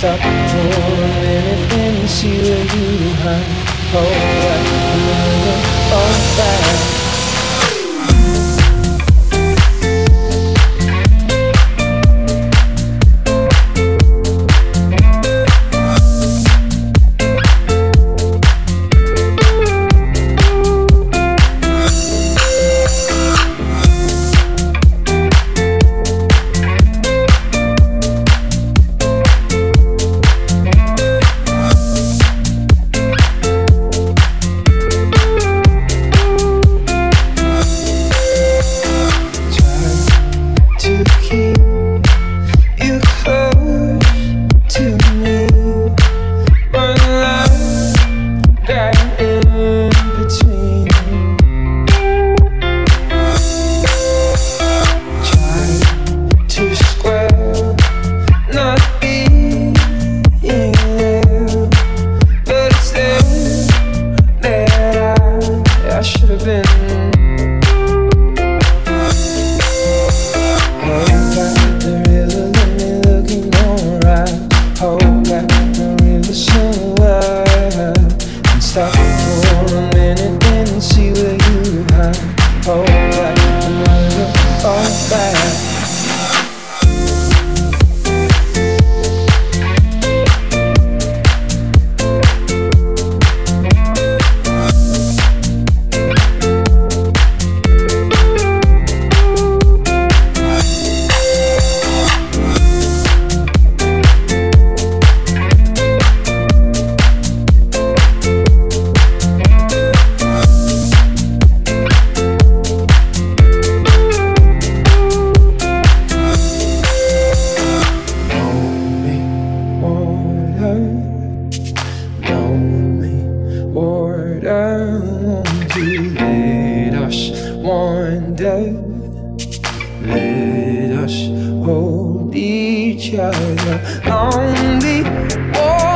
stop for a minute and see where you hide. Oh, Oh. and death. Let us hold each other on the wall.